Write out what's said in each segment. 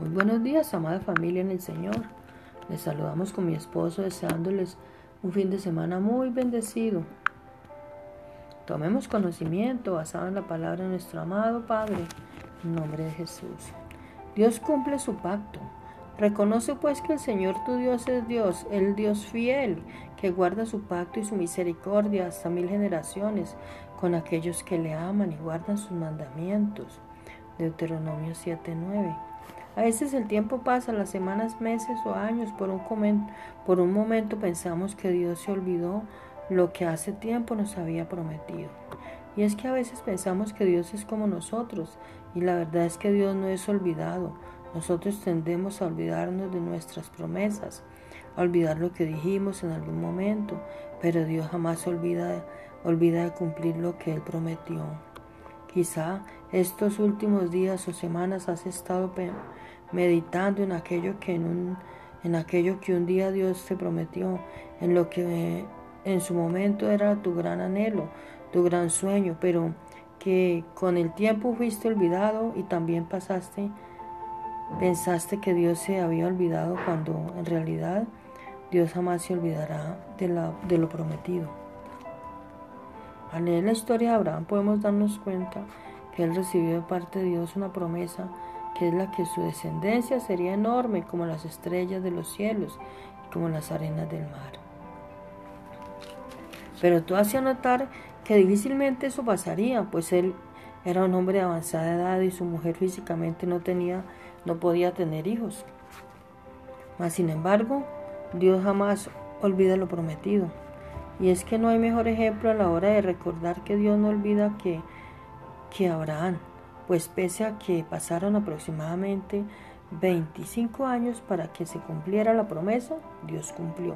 Muy buenos días, amada familia en el Señor. Les saludamos con mi esposo deseándoles un fin de semana muy bendecido. Tomemos conocimiento basado en la palabra de nuestro amado Padre, en nombre de Jesús. Dios cumple su pacto. Reconoce pues que el Señor tu Dios es Dios, el Dios fiel, que guarda su pacto y su misericordia hasta mil generaciones con aquellos que le aman y guardan sus mandamientos. Deuteronomio 7:9. A veces el tiempo pasa, las semanas, meses o años, por un, por un momento pensamos que Dios se olvidó lo que hace tiempo nos había prometido. Y es que a veces pensamos que Dios es como nosotros, y la verdad es que Dios no es olvidado. Nosotros tendemos a olvidarnos de nuestras promesas, a olvidar lo que dijimos en algún momento, pero Dios jamás olvida, olvida de cumplir lo que Él prometió. Quizá estos últimos días o semanas has estado meditando en aquello que en, un, en aquello que un día Dios te prometió, en lo que en su momento era tu gran anhelo, tu gran sueño, pero que con el tiempo fuiste olvidado y también pasaste, pensaste que Dios se había olvidado cuando en realidad Dios jamás se olvidará de, la, de lo prometido. Al leer la historia de Abraham podemos darnos cuenta que él recibió de parte de Dios una promesa que es la que su descendencia sería enorme como las estrellas de los cielos y como las arenas del mar. Pero tú hacía notar que difícilmente eso pasaría, pues él era un hombre de avanzada edad y su mujer físicamente no tenía, no podía tener hijos. Mas sin embargo, Dios jamás olvida lo prometido. Y es que no hay mejor ejemplo a la hora de recordar que Dios no olvida que, que Abraham, pues pese a que pasaron aproximadamente 25 años para que se cumpliera la promesa, Dios cumplió.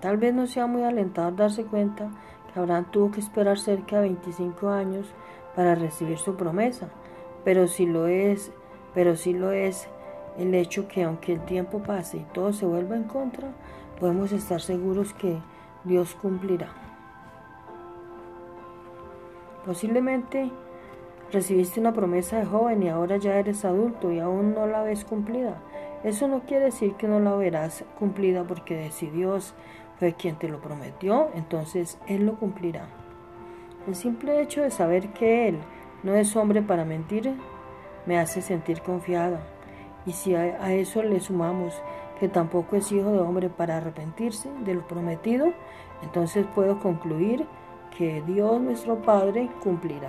Tal vez no sea muy alentador darse cuenta que Abraham tuvo que esperar cerca de 25 años para recibir su promesa, pero si lo es, pero sí lo es el hecho que aunque el tiempo pase y todo se vuelva en contra, podemos estar seguros que Dios cumplirá. Posiblemente recibiste una promesa de joven y ahora ya eres adulto y aún no la ves cumplida. Eso no quiere decir que no la verás cumplida porque si Dios fue quien te lo prometió, entonces Él lo cumplirá. El simple hecho de saber que Él no es hombre para mentir me hace sentir confiada. Y si a, eso le sumamos que tampoco es hijo de hombre para arrepentirse de lo prometido, entonces puedo concluir que Dios nuestro Padre cumplirá.